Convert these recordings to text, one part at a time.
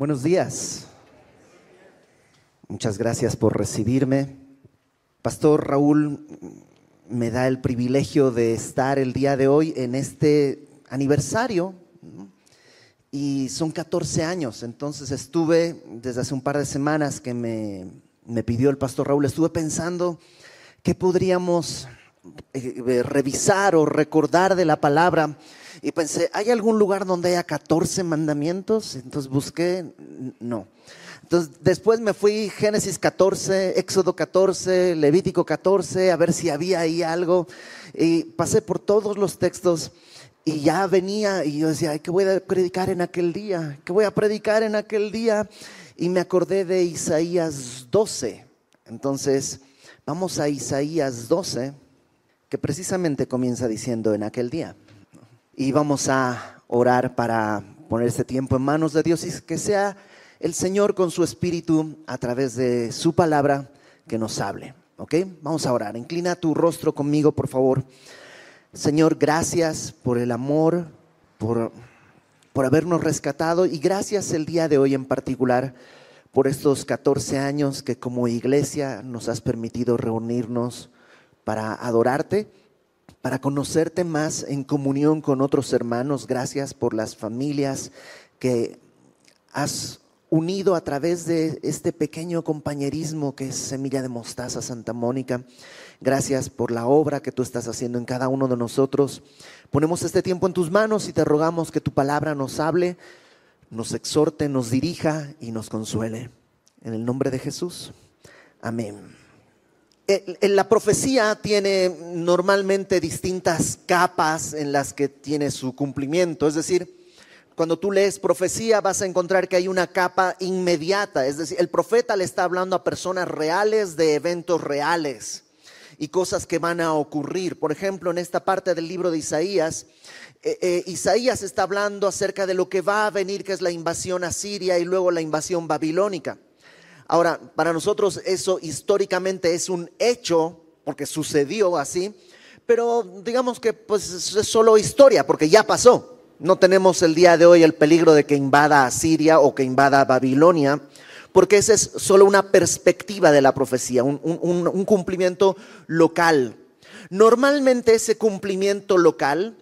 Buenos días. Muchas gracias por recibirme. Pastor Raúl me da el privilegio de estar el día de hoy en este aniversario y son 14 años, entonces estuve desde hace un par de semanas que me, me pidió el pastor Raúl, estuve pensando qué podríamos eh, revisar o recordar de la palabra y pensé, ¿hay algún lugar donde haya 14 mandamientos? Entonces busqué, no. Entonces después me fui Génesis 14, Éxodo 14, Levítico 14, a ver si había ahí algo. Y pasé por todos los textos y ya venía y yo decía, ¿qué voy a predicar en aquel día? ¿Qué voy a predicar en aquel día? Y me acordé de Isaías 12. Entonces, vamos a Isaías 12, que precisamente comienza diciendo en aquel día y vamos a orar para poner este tiempo en manos de Dios y que sea el Señor con su espíritu a través de su palabra que nos hable. ¿Ok? Vamos a orar. Inclina tu rostro conmigo, por favor. Señor, gracias por el amor, por, por habernos rescatado y gracias el día de hoy en particular por estos 14 años que como iglesia nos has permitido reunirnos para adorarte para conocerte más en comunión con otros hermanos. Gracias por las familias que has unido a través de este pequeño compañerismo que es Semilla de Mostaza Santa Mónica. Gracias por la obra que tú estás haciendo en cada uno de nosotros. Ponemos este tiempo en tus manos y te rogamos que tu palabra nos hable, nos exhorte, nos dirija y nos consuele. En el nombre de Jesús. Amén. Eh, la profecía tiene normalmente distintas capas en las que tiene su cumplimiento. Es decir, cuando tú lees profecía vas a encontrar que hay una capa inmediata. Es decir, el profeta le está hablando a personas reales de eventos reales y cosas que van a ocurrir. Por ejemplo, en esta parte del libro de Isaías, eh, eh, Isaías está hablando acerca de lo que va a venir, que es la invasión a Siria y luego la invasión babilónica. Ahora, para nosotros eso históricamente es un hecho, porque sucedió así, pero digamos que pues es solo historia, porque ya pasó. No tenemos el día de hoy el peligro de que invada a Siria o que invada a Babilonia, porque esa es solo una perspectiva de la profecía, un cumplimiento local. Normalmente ese cumplimiento local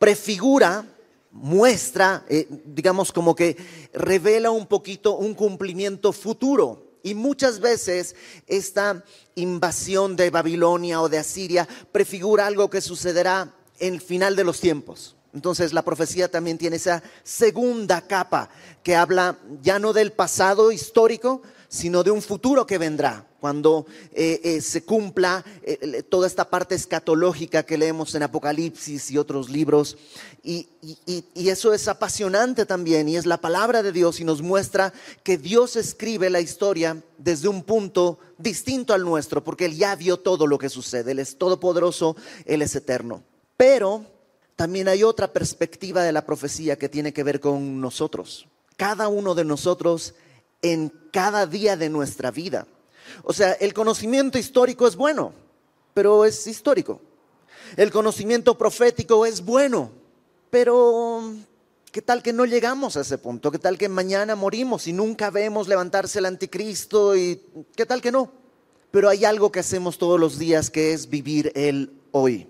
prefigura muestra, eh, digamos como que revela un poquito un cumplimiento futuro. Y muchas veces esta invasión de Babilonia o de Asiria prefigura algo que sucederá en el final de los tiempos. Entonces la profecía también tiene esa segunda capa que habla ya no del pasado histórico, sino de un futuro que vendrá, cuando eh, eh, se cumpla eh, toda esta parte escatológica que leemos en Apocalipsis y otros libros. Y, y, eso es apasionante también, y es la palabra de Dios y nos muestra que Dios escribe la historia desde un punto distinto al nuestro, porque Él ya vio todo lo que sucede, Él es todopoderoso, Él es eterno. Pero también hay otra perspectiva de la profecía que tiene que ver con nosotros. Cada uno de nosotros en cada día de nuestra vida. O sea, el conocimiento histórico es bueno, pero es histórico. El conocimiento profético es bueno, pero ¿qué tal que no llegamos a ese punto? ¿Qué tal que mañana morimos y nunca vemos levantarse el anticristo? ¿Y qué tal que no? Pero hay algo que hacemos todos los días que es vivir el hoy.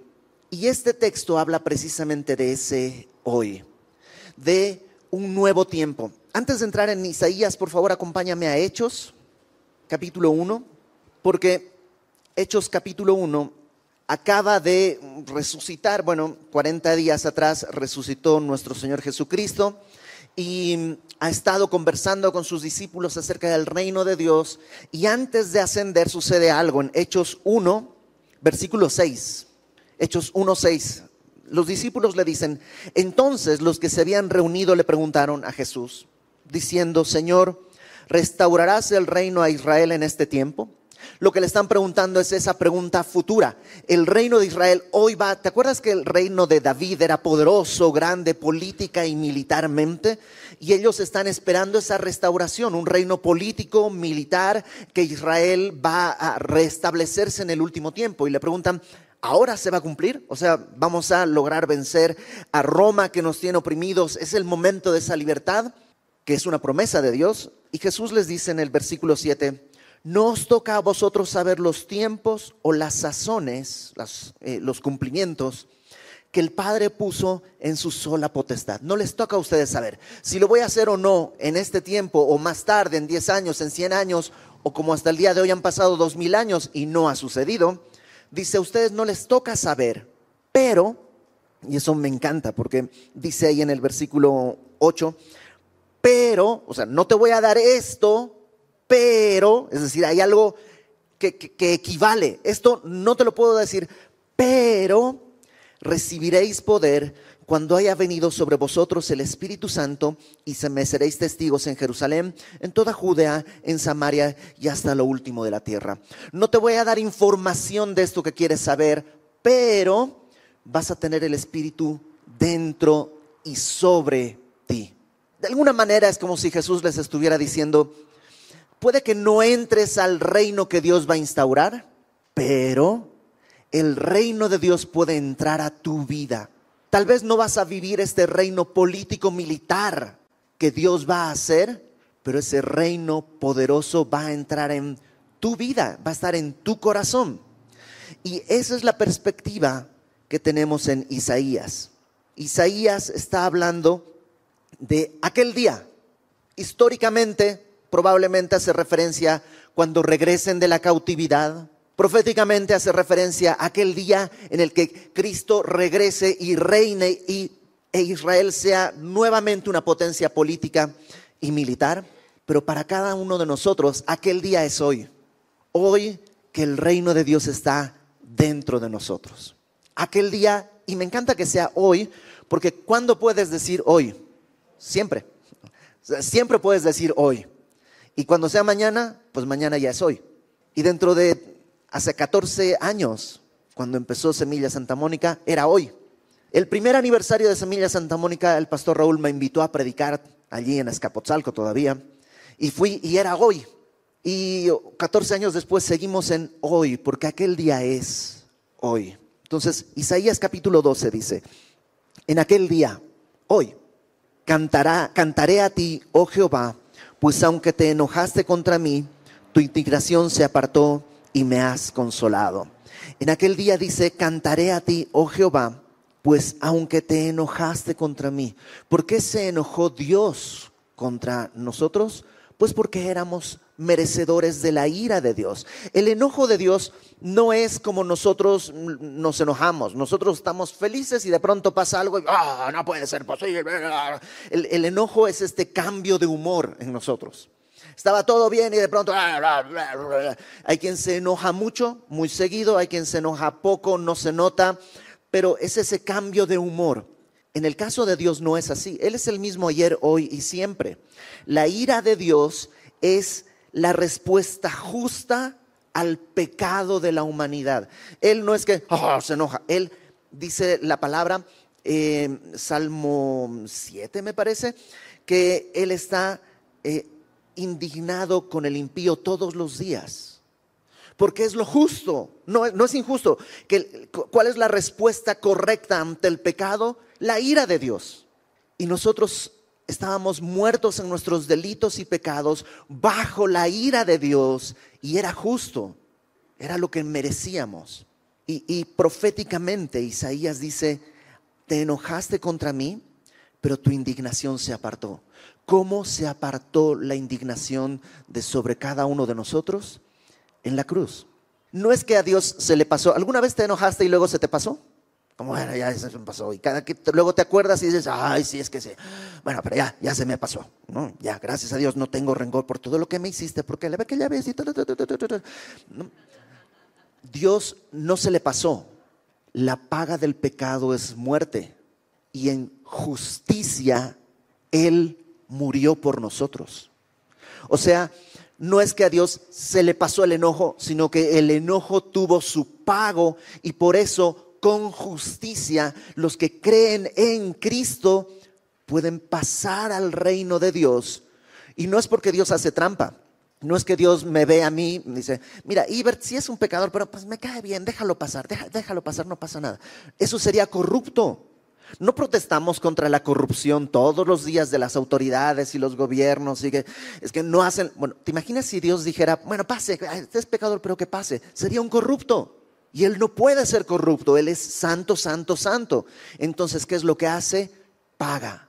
Y este texto habla precisamente de ese hoy, de un nuevo tiempo. Antes de entrar en Isaías, por favor, acompáñame a Hechos, capítulo 1, porque Hechos capítulo 1 acaba de resucitar, bueno, 40 días atrás resucitó nuestro Señor Jesucristo y ha estado conversando con sus discípulos acerca del reino de Dios y antes de ascender sucede algo en Hechos 1, versículo 6. Hechos 1, 6. Los discípulos le dicen, entonces los que se habían reunido le preguntaron a Jesús, diciendo, Señor, ¿restaurarás el reino a Israel en este tiempo? Lo que le están preguntando es esa pregunta futura. El reino de Israel hoy va, ¿te acuerdas que el reino de David era poderoso, grande, política y militarmente? Y ellos están esperando esa restauración, un reino político, militar, que Israel va a restablecerse en el último tiempo. Y le preguntan, ahora se va a cumplir. O sea, vamos a lograr vencer a Roma que nos tiene oprimidos. Es el momento de esa libertad que es una promesa de Dios. Y Jesús les dice en el versículo 7, no os toca a vosotros saber los tiempos o las sazones, eh, los cumplimientos que el Padre puso en su sola potestad. No les toca a ustedes saber si lo voy a hacer o no en este tiempo o más tarde, en 10 años, en 100 años o como hasta el día de hoy han pasado dos mil años y no ha sucedido. Dice, a ustedes no les toca saber, pero, y eso me encanta porque dice ahí en el versículo 8, pero, o sea, no te voy a dar esto, pero, es decir, hay algo que, que equivale. Esto no te lo puedo decir, pero recibiréis poder cuando haya venido sobre vosotros el Espíritu Santo y se me seréis testigos en Jerusalén, en toda Judea, en Samaria y hasta lo último de la tierra. No te voy a dar información de esto que quieres saber, pero vas a tener el Espíritu dentro y sobre ti. De alguna manera es como si Jesús les estuviera diciendo, puede que no entres al reino que Dios va a instaurar, pero el reino de Dios puede entrar a tu vida. Tal vez no vas a vivir este reino político militar que Dios va a hacer, pero ese reino poderoso va a entrar en tu vida, va a estar en tu corazón. Y esa es la perspectiva que tenemos en Isaías. Isaías está hablando de aquel día. Históricamente, probablemente hace referencia cuando regresen de la cautividad, Proféticamente hace referencia a aquel día en el que Cristo regrese y reine y, e Israel sea nuevamente una potencia política y militar. Pero para cada uno de nosotros, aquel día es hoy. Hoy que el reino de Dios está dentro de nosotros. Aquel día, y me encanta que sea hoy, porque ¿cuándo puedes decir hoy? Siempre. Siempre puedes decir hoy. Y cuando sea mañana, pues mañana ya es hoy. Y dentro de hace 14 años, cuando empezó Semilla Santa Mónica, era hoy. El primer aniversario de Semilla Santa Mónica, el pastor Raúl me invitó a predicar allí en Escapotzalco todavía, y fui y era hoy. Y 14 años después seguimos en hoy, porque aquel día es hoy. Entonces, Isaías capítulo 12 dice, en aquel día, hoy, cantará, cantaré a ti, oh Jehová, pues aunque te enojaste contra mí, tu indignación se apartó y me has consolado. En aquel día dice, cantaré a ti, oh Jehová, pues aunque te enojaste contra mí, ¿por qué se enojó Dios contra nosotros? Pues porque éramos merecedores de la ira de Dios. El enojo de Dios no es como nosotros nos enojamos. Nosotros estamos felices y de pronto pasa algo y ah, no puede ser posible. El, el enojo es este cambio de humor en nosotros. Estaba todo bien y de pronto hay quien se enoja mucho, muy seguido, hay quien se enoja poco, no se nota, pero es ese cambio de humor. En el caso de Dios no es así. Él es el mismo ayer, hoy y siempre. La ira de Dios es la respuesta justa al pecado de la humanidad. Él no es que oh, se enoja. Él dice la palabra, eh, Salmo 7 me parece, que Él está eh, indignado con el impío todos los días. Porque es lo justo, no, no es injusto. ¿Cuál es la respuesta correcta ante el pecado? La ira de Dios. Y nosotros estábamos muertos en nuestros delitos y pecados bajo la ira de Dios y era justo, era lo que merecíamos. Y, y, proféticamente Isaías dice, te enojaste contra mí, pero tu indignación se apartó. ¿Cómo se apartó la indignación de sobre cada uno de nosotros? En la cruz. No es que a Dios se le pasó. ¿Alguna vez te enojaste y luego se te pasó? Como, bueno, ya se me pasó. Y cada que luego te acuerdas y dices, ay, sí, es que sí. Bueno, pero ya, ya se me pasó. ¿no? Ya, gracias a Dios, no tengo rencor por todo lo que me hiciste, porque la que ya ves y Dios no se le pasó. La paga del pecado es muerte. Y en justicia, Él murió por nosotros. O sea, no es que a Dios se le pasó el enojo, sino que el enojo tuvo su pago y por eso con justicia los que creen en Cristo pueden pasar al reino de Dios. Y no es porque Dios hace trampa. No es que Dios me ve a mí y dice, mira, Ibert sí es un pecador, pero pues me cae bien, déjalo pasar, déjalo pasar, no pasa nada. Eso sería corrupto. No protestamos contra la corrupción todos los días de las autoridades y los gobiernos. Y que, es que no hacen. Bueno, ¿te imaginas si Dios dijera, bueno, pase, es pecador, pero que pase? Sería un corrupto. Y Él no puede ser corrupto. Él es santo, santo, santo. Entonces, ¿qué es lo que hace? Paga.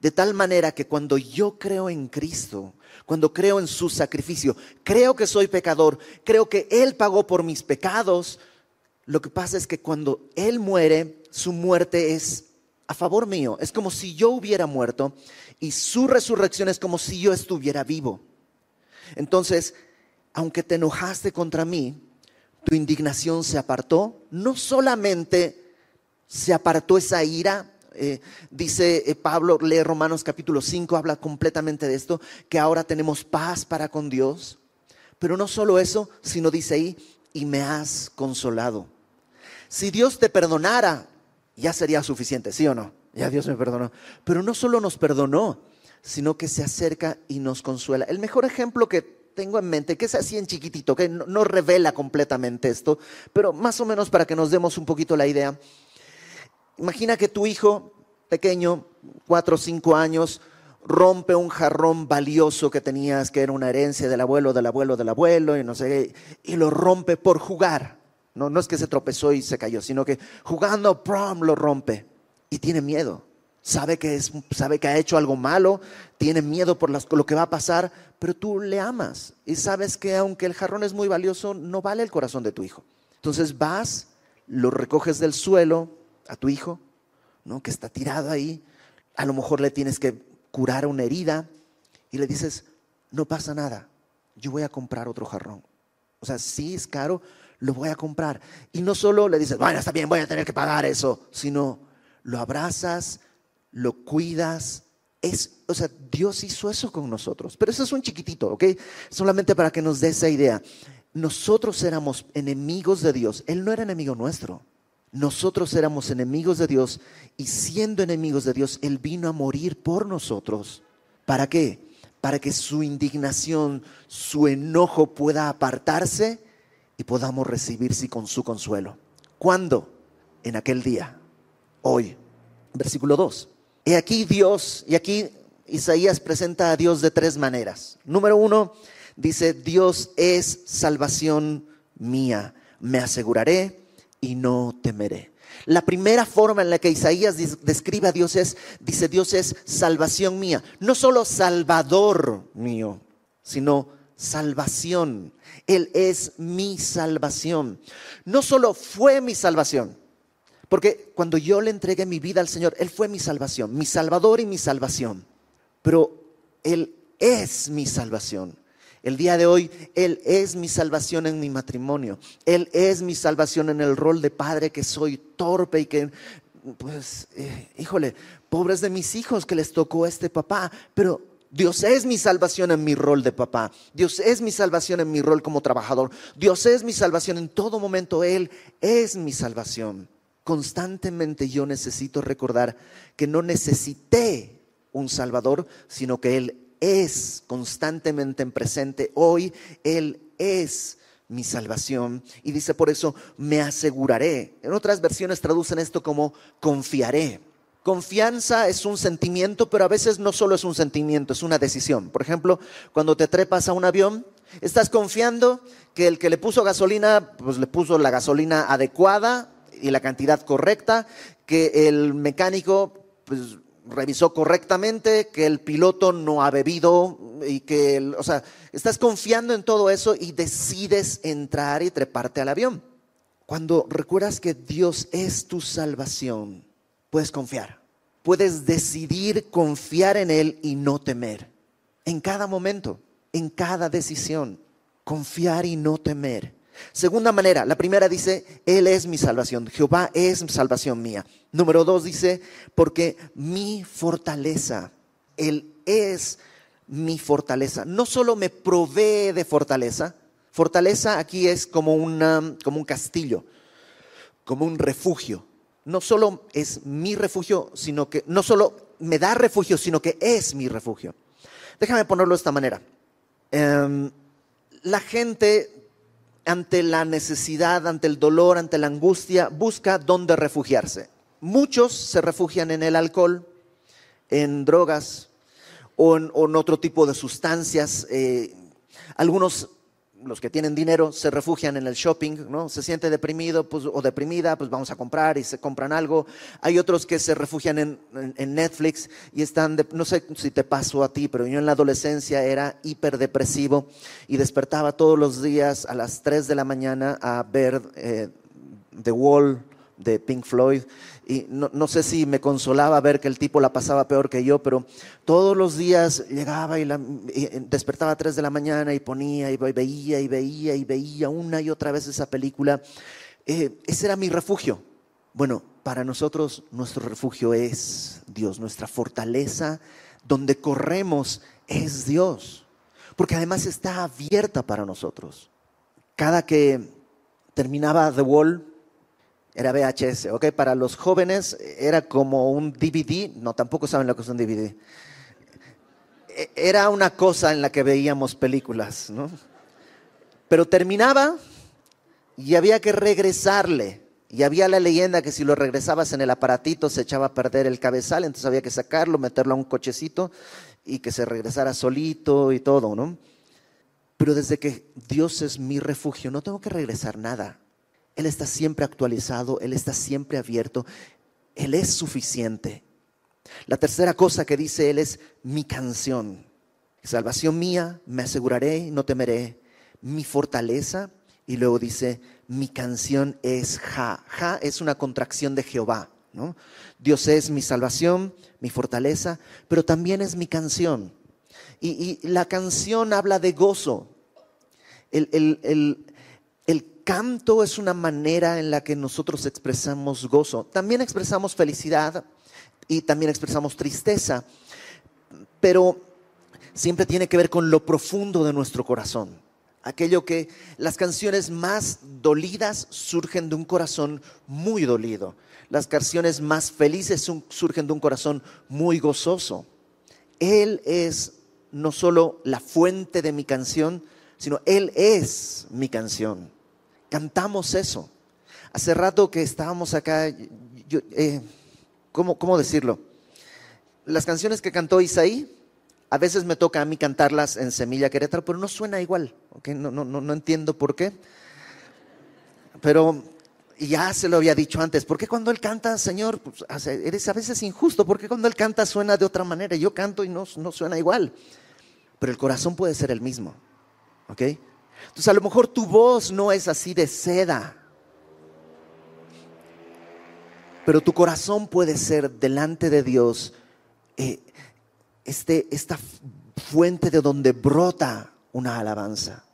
De tal manera que cuando yo creo en Cristo, cuando creo en su sacrificio, creo que soy pecador, creo que Él pagó por mis pecados, lo que pasa es que cuando Él muere, su muerte es a favor mío. Es como si yo hubiera muerto y su resurrección es como si yo estuviera vivo. Entonces, aunque te enojaste contra mí, tu indignación se apartó. No solamente se apartó esa ira, eh, dice eh, Pablo, lee Romanos capítulo 5, habla completamente de esto, que ahora tenemos paz para con Dios. Pero no solo eso, sino dice ahí, y me has consolado. Si Dios te perdonara, ya sería suficiente, ¿sí o no? Ya Dios me perdonó. Pero no solo nos perdonó, sino que se acerca y nos consuela. El mejor ejemplo que tengo en mente, que es así en chiquitito, que no, revela completamente esto, pero más o menos para que nos demos un poquito la idea. Imagina que tu hijo pequeño, cuatro o cinco años, rompe un jarrón valioso que tenías, que era una herencia del abuelo, del abuelo, del abuelo, y no sé, y lo rompe por jugar. No, no es que se tropezó y se cayó, sino que jugando prom lo rompe y tiene miedo. Sabe que, es, sabe que ha hecho algo malo, tiene miedo por lo que va a pasar, pero tú le amas y sabes que aunque el jarrón es muy valioso, no vale el corazón de tu hijo. Entonces vas, lo recoges del suelo a tu hijo, ¿no? que está tirado ahí, a lo mejor le tienes que curar una herida y le dices, no pasa nada, yo voy a comprar otro jarrón. O sea, sí es caro, lo voy a comprar. Y no solo le dices, bueno, está bien, voy a tener que pagar eso, sino lo abrazas, lo cuidas. Es, o sea, Dios hizo eso con nosotros. Pero eso es un chiquitito, ¿ok? Solamente para que nos dé esa idea. Nosotros éramos enemigos de Dios. Él no era enemigo nuestro. Nosotros éramos enemigos de Dios y siendo enemigos de Dios, Él vino a morir por nosotros. ¿Para qué? Para que su indignación, su enojo pueda apartarse y podamos recibirse con su consuelo. ¿Cuándo? En aquel día, hoy. Versículo 2. He aquí Dios, y aquí Isaías presenta a Dios de tres maneras. Número uno, dice, Dios es salvación mía, me aseguraré y no temeré. La primera forma en la que Isaías describe a Dios es, dice, Dios es salvación mía, no solo salvador mío, sino salvación. Él es mi salvación. No solo fue mi salvación, porque cuando yo le entregué mi vida al Señor, Él fue mi salvación, mi salvador y mi salvación. Pero Él es mi salvación. El día de hoy, Él es mi salvación en mi matrimonio. Él es mi salvación en el rol de padre que soy torpe y que, pues, eh, híjole, pobres de mis hijos que les tocó este papá. Pero Dios es mi salvación en mi rol de papá. Dios es mi salvación en mi rol como trabajador. Dios es mi salvación en todo momento. Él es mi salvación. Constantemente yo necesito recordar que no necesité un salvador, sino que Él es constantemente en presente. Hoy Él es mi salvación. Y dice por eso, me aseguraré. En otras versiones traducen esto como confiaré. Confianza es un sentimiento, pero a veces no solo es un sentimiento, es una decisión. Por ejemplo, cuando te trepas a un avión, estás confiando que el que le puso gasolina, pues le puso la gasolina adecuada y la cantidad correcta, que el mecánico pues, revisó correctamente, que el piloto no ha bebido y que, o sea, estás confiando en todo eso y decides entrar y treparte al avión. Cuando recuerdas que Dios es tu salvación, puedes confiar. Puedes decidir confiar en Él y no temer. En cada momento, en cada decisión, confiar y no temer. Segunda manera, la primera dice, Él es mi salvación, Jehová es salvación mía. Número dos dice, porque mi fortaleza, Él es mi fortaleza. No solo me provee de fortaleza, fortaleza aquí es como, una, como un castillo, como un refugio no solo es mi refugio, sino que no solo me da refugio, sino que es mi refugio. Déjame ponerlo de esta manera. Em, la gente ante la necesidad, ante el dolor, ante la angustia, busca dónde refugiarse. muchos se refugian en el alcohol, en drogas o en, otro tipo de sustancias. Eh, algunos los que tienen dinero se refugian en el shopping, ¿no? Se siente deprimido pues, o deprimida, pues vamos a comprar y se compran algo. Hay otros que se refugian en, Netflix y están, no sé si te pasó a ti, pero yo en la adolescencia era hiperdepresivo y despertaba todos los días a las 3 de la mañana a ver eh, The Wall de Pink Floyd y no, sé si me consolaba ver que el tipo la pasaba peor que yo, pero todos los días llegaba y, la, eh, despertaba a 3 de la mañana y ponía y veía y veía y veía una y otra vez esa película. Eh, ese era mi refugio. Bueno, para nosotros nuestro refugio es Dios, nuestra fortaleza donde corremos es Dios, porque además está abierta para nosotros. Cada que terminaba The Wall, era VHS, ¿ok? Para los jóvenes era como un DVD, no, tampoco saben lo que es un DVD. E, era una cosa en la que veíamos películas, ¿no? Pero terminaba y había que regresarle. Y había la leyenda que si lo regresabas en el aparatito se echaba a perder el cabezal, entonces había que sacarlo, meterlo a un cochecito y que se regresara solito y todo, ¿no? Pero desde que Dios es mi refugio, no tengo que regresar nada. Él está siempre actualizado, Él está siempre abierto, Él es suficiente. La tercera cosa que dice Él es mi canción. Salvación mía, me aseguraré, no temeré. Mi fortaleza. Y luego dice, mi canción es Ja. Ja es una contracción de Jehová. ¿no? Dios es mi salvación, mi fortaleza, pero también es mi canción. Y, la canción habla de gozo. El, el, canto es una manera en la que nosotros expresamos gozo. También expresamos felicidad y también expresamos tristeza, pero siempre tiene que ver con lo profundo de nuestro corazón. Aquello que las canciones más dolidas surgen de un corazón muy dolido. Las canciones más felices surgen de un corazón muy gozoso. Él es no solo la fuente de mi canción, sino Él es mi canción cantamos eso. Hace rato que estábamos acá, eh, ¿cómo, decirlo? Las canciones que cantó Isaí, a veces me toca a mí cantarlas en Semilla Querétaro, pero no suena igual, no, no, no, entiendo por qué. Pero ya se lo había dicho antes, ¿por qué cuando él canta, Señor, pues, eres a veces injusto? ¿Por qué cuando él canta suena de otra manera? Yo canto y no, no suena igual. Pero el corazón puede ser el mismo, ¿ok? Entonces a lo mejor tu voz no es así de seda, pero tu corazón puede ser delante de Dios eh, este, esta fuente de donde brota una alabanza.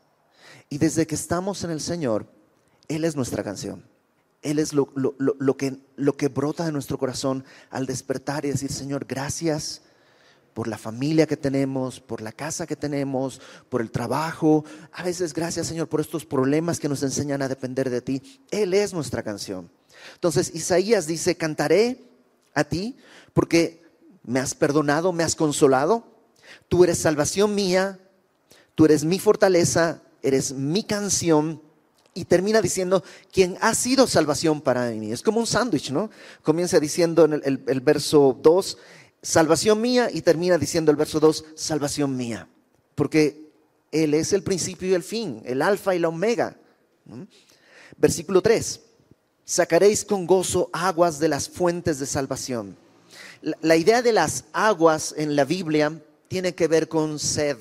Y desde que estamos en el Señor, Él es nuestra canción. Él es lo, que, lo que brota de nuestro corazón al despertar y decir, Señor, gracias por la familia que tenemos, por la casa que tenemos, por el trabajo. A veces gracias Señor por estos problemas que nos enseñan a depender de ti. Él es nuestra canción. Entonces Isaías dice, cantaré a ti porque me has perdonado, me has consolado. Tú eres salvación mía, tú eres mi fortaleza, eres mi canción. Y termina diciendo, quien ha sido salvación para mí. Es como un sándwich, ¿no? Comienza diciendo en el, verso 2, salvación mía y termina diciendo el verso 2, salvación mía, porque Él es el principio y el fin, el alfa y la omega. Versículo 3, sacaréis con gozo aguas de las fuentes de salvación. La, idea de las aguas en la Biblia tiene que ver con sed.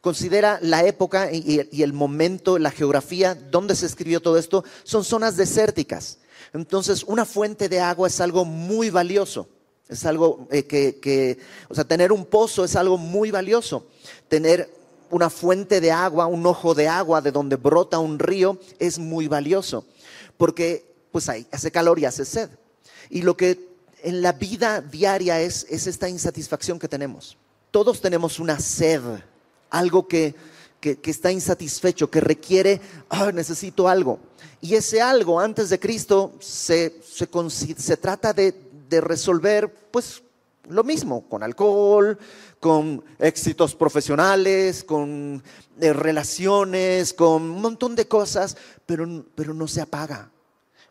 Considera la época y, el momento, la geografía, donde se escribió todo esto, son zonas desérticas. Entonces, una fuente de agua es algo muy valioso. Es algo eh, que, o sea, tener un pozo es algo muy valioso. Tener una fuente de agua, un ojo de agua de donde brota un río es muy valioso. Porque pues ahí hace calor y hace sed. Y lo que en la vida diaria es, es esta insatisfacción que tenemos. Todos tenemos una sed, algo que, está insatisfecho, que requiere, ah, necesito algo. Y ese algo antes de Cristo se, se trata de de resolver pues lo mismo, con alcohol, con éxitos profesionales, con eh, relaciones, con un montón de cosas, pero, pero no se apaga.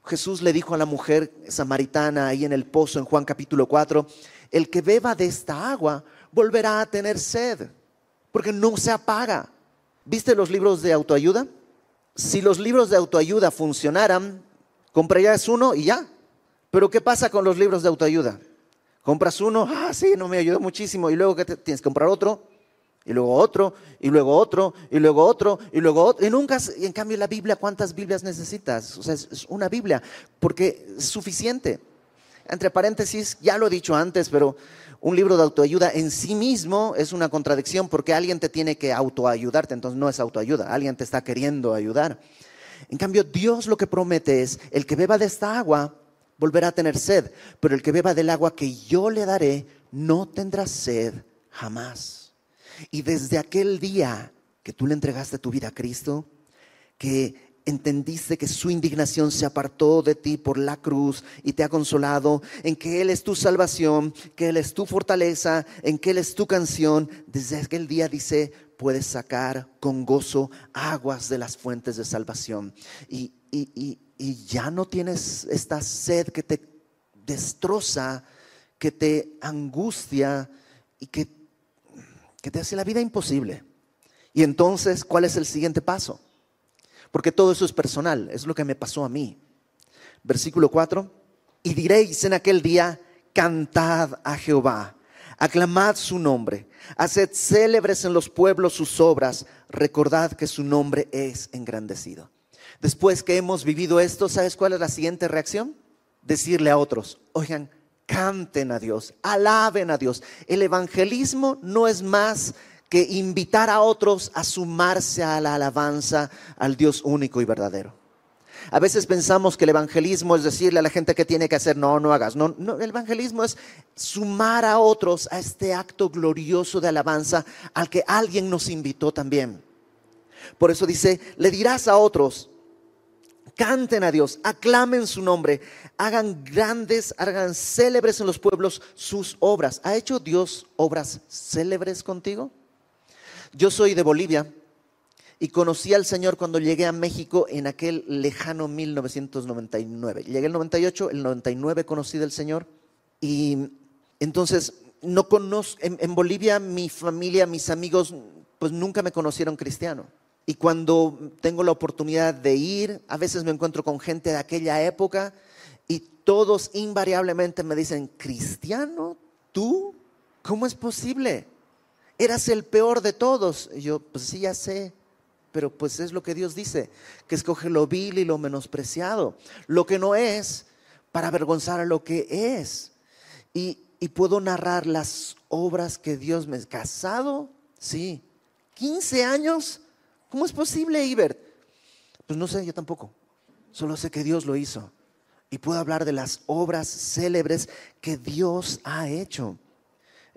Jesús le dijo a la mujer samaritana ahí en el pozo en Juan capítulo 4, el que beba de esta agua volverá a tener sed, porque no se apaga. ¿Viste los libros de autoayuda? Si los libros de autoayuda funcionaran, comprarías uno y ya. Pero ¿qué pasa con los libros de autoayuda? Compras uno, ah, sí, no me ayudó muchísimo, y luego tienes que comprar otro, y luego otro, y luego otro, y luego otro, y luego otro. Y nunca, y en cambio la Biblia, ¿cuántas Biblias necesitas? O sea, es una Biblia, porque es suficiente. Entre paréntesis, ya lo he dicho antes, pero un libro de autoayuda en sí mismo es una contradicción porque alguien te tiene que autoayudarte, entonces no es autoayuda, alguien te está queriendo ayudar. En cambio, Dios lo que promete es, el que beba de esta agua volverá a tener sed, pero el que beba del agua que yo le daré no tendrá sed jamás. Y desde aquel día que tú le entregaste tu vida a Cristo, que entendiste que su indignación se apartó de ti por la cruz y te ha consolado, en que Él es tu salvación, que Él es tu fortaleza, en que Él es tu canción, desde aquel día dice, puedes sacar con gozo aguas de las fuentes de salvación. Y, ya no tienes esta sed que te destroza, que te angustia y que, que te hace la vida imposible. Y entonces, ¿cuál es el siguiente paso? porque todo eso es personal, es lo que me pasó a mí. Versículo 4, y diréis en aquel día, cantad a Jehová, aclamad su nombre, haced célebres en los pueblos sus obras, recordad que su nombre es engrandecido. Después que hemos vivido esto, ¿sabes cuál es la siguiente reacción? Decirle a otros, oigan, canten a Dios, alaben a Dios. El evangelismo no es más que invitar a otros a sumarse a la alabanza al Dios único y verdadero. A veces pensamos que el evangelismo es decirle a la gente que tiene que hacer, no, no hagas. No, no, el evangelismo es sumar a otros a este acto glorioso de alabanza al que alguien nos invitó también. Por eso dice, le dirás a otros, canten a Dios, aclamen su nombre, hagan grandes, hagan célebres en los pueblos sus obras. ¿Ha hecho Dios obras célebres contigo? Yo soy de Bolivia y conocí al Señor cuando llegué a México en aquel lejano 1999. Llegué el 98, el 99 conocí del Señor y entonces no conozco, en, Bolivia mi familia, mis amigos, pues nunca me conocieron cristiano. Y cuando tengo la oportunidad de ir, a veces me encuentro con gente de aquella época y todos invariablemente me dicen, ¿cristiano? ¿Tú? ¿Cómo es posible? eras el peor de todos. Y yo, pues sí, ya sé, pero pues es lo que Dios dice, que escoge lo vil y lo menospreciado, lo que no es, para avergonzar a lo que es. Y, puedo narrar las obras que Dios me ha casado, sí, 15 años, ¿cómo es posible, Ibert? Pues no sé, yo tampoco, solo sé que Dios lo hizo. Y puedo hablar de las obras célebres que Dios ha hecho.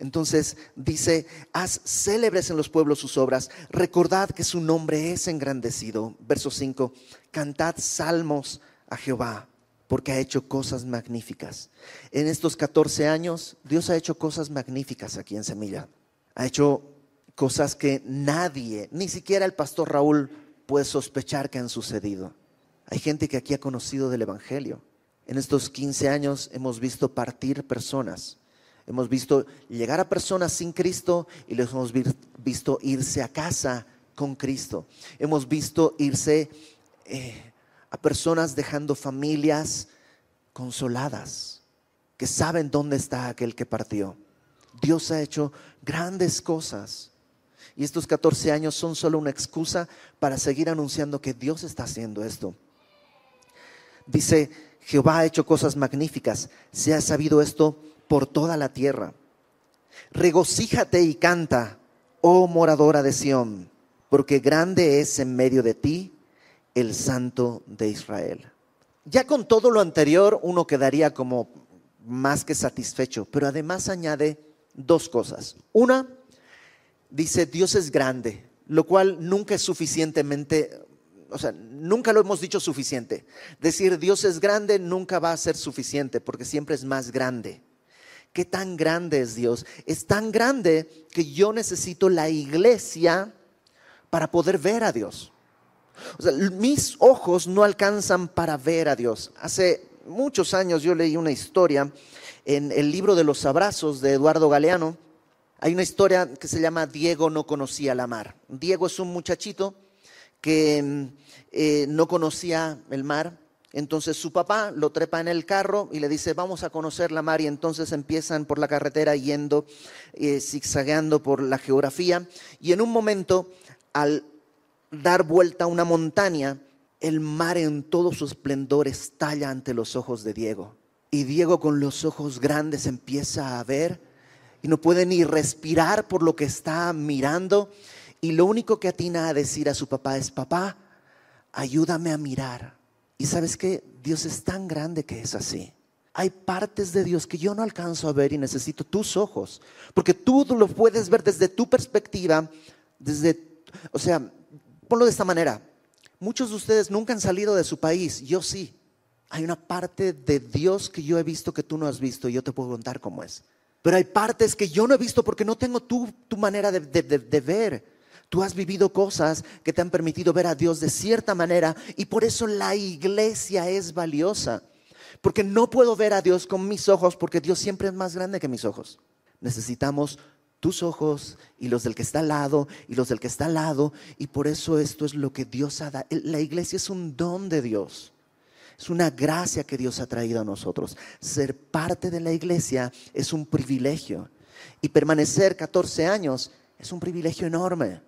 Entonces dice, haz célebres en los pueblos sus obras, recordad que su nombre es engrandecido. Verso 5, cantad salmos a Jehová, porque ha hecho cosas magníficas. En estos 14 años, Dios ha hecho cosas magníficas aquí en Semilla. Ha hecho cosas que nadie, ni siquiera el pastor Raúl, puede sospechar que han sucedido. Hay gente que aquí ha conocido del Evangelio. En estos 15 años hemos visto partir personas Hemos visto llegar a personas sin Cristo y les hemos visto irse a casa con Cristo. Hemos visto irse eh, a personas dejando familias consoladas, que saben dónde está aquel que partió. Dios ha hecho grandes cosas. Y estos 14 años son solo una excusa para seguir anunciando que Dios está haciendo esto. Dice, Jehová ha hecho cosas magníficas. Se ha sabido esto por toda la tierra. Regocíjate y canta, oh moradora de Sión, porque grande es en medio de ti el Santo de Israel. Ya con todo lo anterior uno quedaría como más que satisfecho, pero además añade dos cosas. Una, dice, Dios es grande, lo cual nunca es suficientemente, o sea, nunca lo hemos dicho suficiente. Decir Dios es grande nunca va a ser suficiente porque siempre es más grande. ¿Qué tan grande es Dios? Es tan grande que yo necesito la iglesia para poder ver a Dios. O sea, mis ojos no alcanzan para ver a Dios. Hace muchos años yo leí una historia en el libro de los abrazos de Eduardo Galeano. Hay una historia que se llama Diego no conocía la mar. Diego es un muchachito que eh, no conocía el mar. Entonces su papá lo trepa en el carro y le dice, vamos a conocer la mar. Y entonces empiezan por la carretera yendo, eh, zigzagueando por la geografía. Y en un momento, al dar vuelta a una montaña, el mar en todo su esplendor estalla ante los ojos de Diego. Y Diego con los ojos grandes empieza a ver y no puede ni respirar por lo que está mirando. Y lo único que atina a decir a su papá es, papá, ayúdame a mirar. Y sabes que Dios es tan grande que es así. Hay partes de Dios que yo no alcanzo a ver y necesito tus ojos, porque tú lo puedes ver desde tu perspectiva, desde, o sea, ponlo de esta manera. Muchos de ustedes nunca han salido de su país, yo sí. Hay una parte de Dios que yo he visto que tú no has visto y yo te puedo contar cómo es. Pero hay partes que yo no he visto porque no tengo tu, tu manera de, de ver. Tú has vivido cosas que te han permitido ver a Dios de cierta manera y por eso la iglesia es valiosa. Porque no puedo ver a Dios con mis ojos porque Dios siempre es más grande que mis ojos. Necesitamos tus ojos y los del que está al lado y los del que está al lado. Y por eso esto es lo que Dios ha dado. La iglesia es un don de Dios. Es una gracia que Dios ha traído a nosotros. Ser parte de la iglesia es un privilegio. Y permanecer 14 años es un privilegio enorme.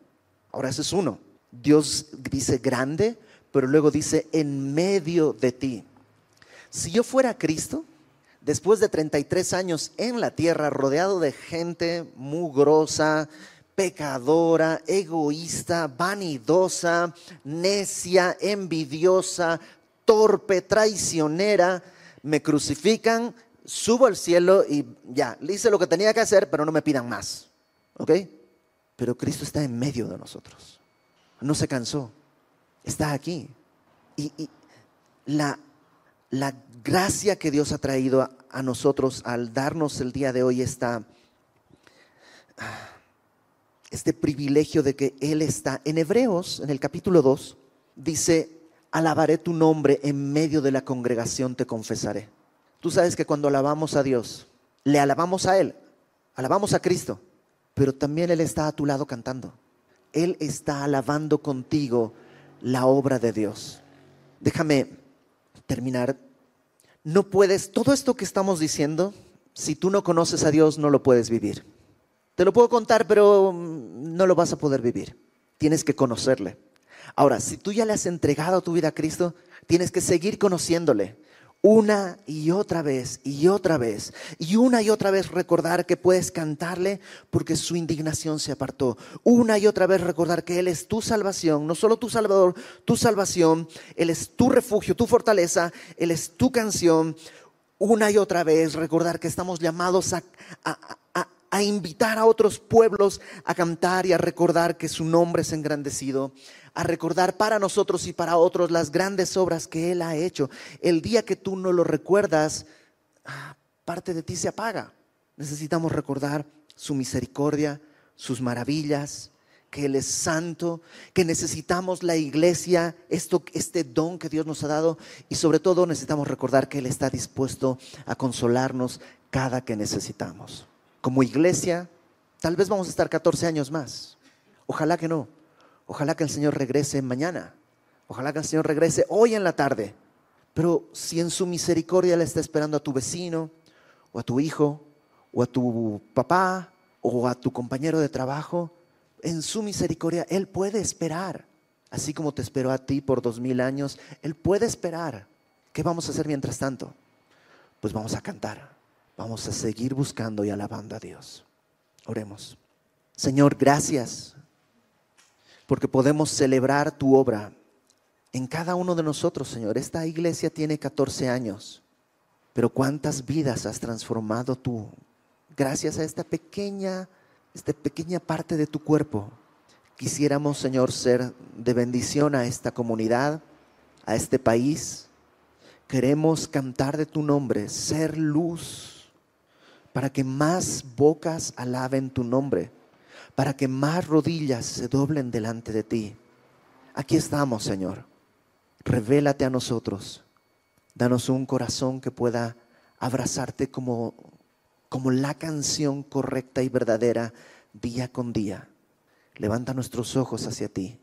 Ahora ese es uno. Dios dice grande, pero luego dice en medio de ti. Si yo fuera Cristo, después de 33 años en la tierra, rodeado de gente mugrosa, pecadora, egoísta, vanidosa, necia, envidiosa, torpe, traicionera, me crucifican, subo al cielo y ya, hice lo que tenía que hacer, pero no me pidan más. ¿Ok? Pero Cristo está en medio de nosotros. No se cansó. Está aquí. Y, la, la gracia que Dios ha traído a, nosotros al darnos el día de hoy esta, este privilegio de que Él está. En Hebreos, en el capítulo 2, dice, alabaré tu nombre en medio de la congregación, te confesaré. Tú sabes que cuando alabamos a Dios, le alabamos a Él, alabamos a Cristo, pero también Él está a tu lado cantando. Él está alabando contigo la obra de Dios. Déjame terminar no puedes, todo esto que estamos diciendo, si tú no conoces a Dios, no lo puedes vivir. Te lo puedo contar, pero mm, no lo vas a poder vivir. Tienes que conocerle. Ahora, si tú ya le has entregado tu vida a Cristo, tienes que seguir conociéndole una y otra vez y otra vez y una y otra vez recordar que puedes cantarle porque su indignación se apartó. Una y otra vez recordar que Él es tu salvación, no solo tu salvador, tu salvación, Él es tu refugio, tu fortaleza, Él es tu canción. Una y otra vez recordar que estamos llamados a, invitar a otros pueblos a cantar y a recordar que su nombre es engrandecido a recordar para nosotros y para otros las grandes obras que Él ha hecho. El día que tú no lo recuerdas, ah, parte de ti se apaga. Necesitamos recordar su misericordia, sus maravillas, que Él es santo, que necesitamos la iglesia, esto, este don que Dios nos ha dado y sobre todo necesitamos recordar que Él está dispuesto a consolarnos cada que necesitamos. Como iglesia, tal vez vamos a estar 14 años más. Ojalá que no. Ojalá que el Señor regrese mañana. Ojalá que el Señor regrese hoy en la tarde. Pero si en su misericordia le está esperando a tu vecino, o a tu hijo, o a tu papá, o a tu compañero de trabajo, en su misericordia Él puede esperar. Así como te esperó a ti por dos mil años, Él puede esperar. ¿Qué vamos a hacer mientras tanto? Pues vamos a cantar. Vamos a seguir buscando y alabando a Dios. Oremos. Señor, gracias porque podemos celebrar tu obra en cada uno de nosotros, Señor. Esta iglesia tiene 14 años, pero cuántas vidas has transformado tú gracias a esta pequeña, esta pequeña parte de tu cuerpo. Quisiéramos, Señor, ser de bendición a esta comunidad, a este país. Queremos cantar de tu nombre, ser luz, para que más bocas alaben tu nombre para que más rodillas se doblen delante de ti. aquí estamos, Señor. Revélate a nosotros. Danos un corazón que pueda abrazarte como, como la canción correcta y verdadera día con día. Levanta nuestros ojos hacia ti.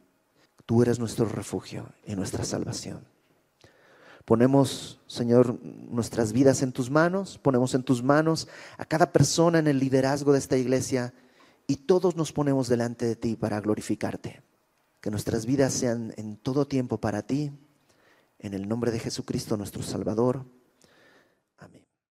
Tú eres nuestro refugio y nuestra salvación. Ponemos, Señor, nuestras vidas en tus manos, ponemos en tus manos a cada persona en el liderazgo de esta iglesia y todos nos ponemos delante de ti para glorificarte. Que nuestras vidas sean en todo tiempo para ti, en el nombre de Jesucristo nuestro Salvador